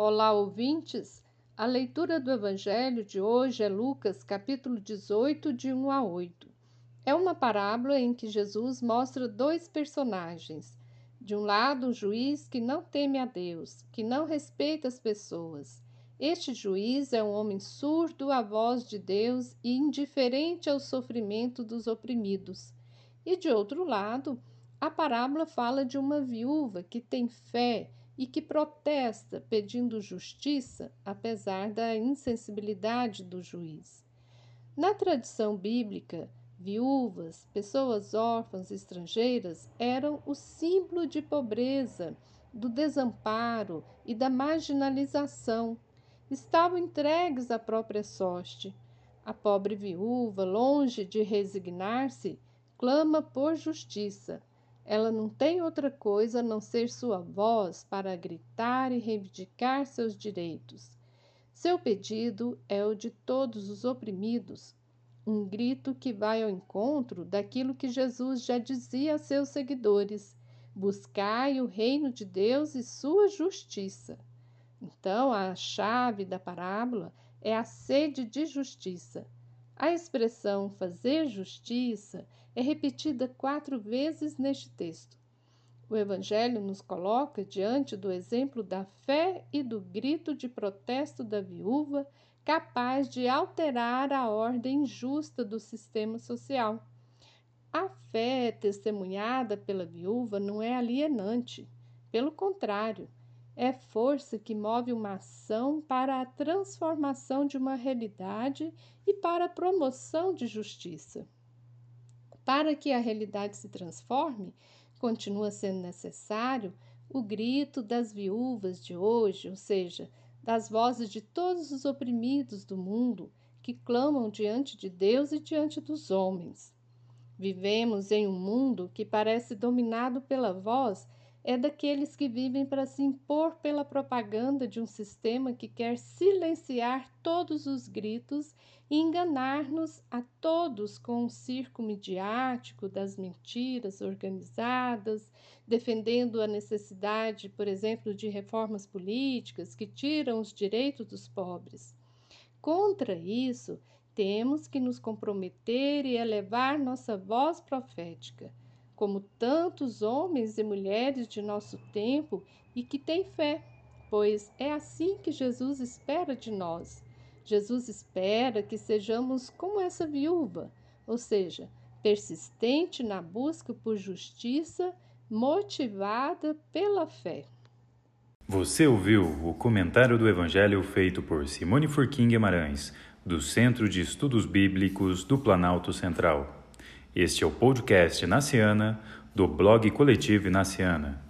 Olá, ouvintes! A leitura do Evangelho de hoje é Lucas, capítulo 18, de 1 a 8. É uma parábola em que Jesus mostra dois personagens. De um lado, um juiz que não teme a Deus, que não respeita as pessoas. Este juiz é um homem surdo à voz de Deus e indiferente ao sofrimento dos oprimidos. E de outro lado, a parábola fala de uma viúva que tem fé e que protesta pedindo justiça, apesar da insensibilidade do juiz. Na tradição bíblica, viúvas, pessoas órfãs estrangeiras eram o símbolo de pobreza, do desamparo e da marginalização. Estavam entregues à própria sorte. A pobre viúva, longe de resignar-se, clama por justiça ela não tem outra coisa a não ser sua voz para gritar e reivindicar seus direitos. Seu pedido é o de todos os oprimidos, um grito que vai ao encontro daquilo que Jesus já dizia a seus seguidores: buscai o reino de Deus e sua justiça. Então, a chave da parábola é a sede de justiça. A expressão fazer justiça é repetida quatro vezes neste texto. O Evangelho nos coloca diante do exemplo da fé e do grito de protesto da viúva, capaz de alterar a ordem justa do sistema social. A fé testemunhada pela viúva não é alienante, pelo contrário, é força que move uma ação para a transformação de uma realidade e para a promoção de justiça. Para que a realidade se transforme, continua sendo necessário o grito das viúvas de hoje, ou seja, das vozes de todos os oprimidos do mundo que clamam diante de Deus e diante dos homens. Vivemos em um mundo que parece dominado pela voz é daqueles que vivem para se impor pela propaganda de um sistema que quer silenciar todos os gritos e enganar-nos a todos com um circo midiático das mentiras organizadas, defendendo a necessidade, por exemplo, de reformas políticas que tiram os direitos dos pobres. Contra isso, temos que nos comprometer e elevar nossa voz profética como tantos homens e mulheres de nosso tempo e que têm fé, pois é assim que Jesus espera de nós. Jesus espera que sejamos como essa viúva, ou seja, persistente na busca por justiça, motivada pela fé. Você ouviu o comentário do Evangelho feito por Simone Furquim Guimarães, do Centro de Estudos Bíblicos do Planalto Central. Este é o podcast Naciana, do blog Coletivo Naciana.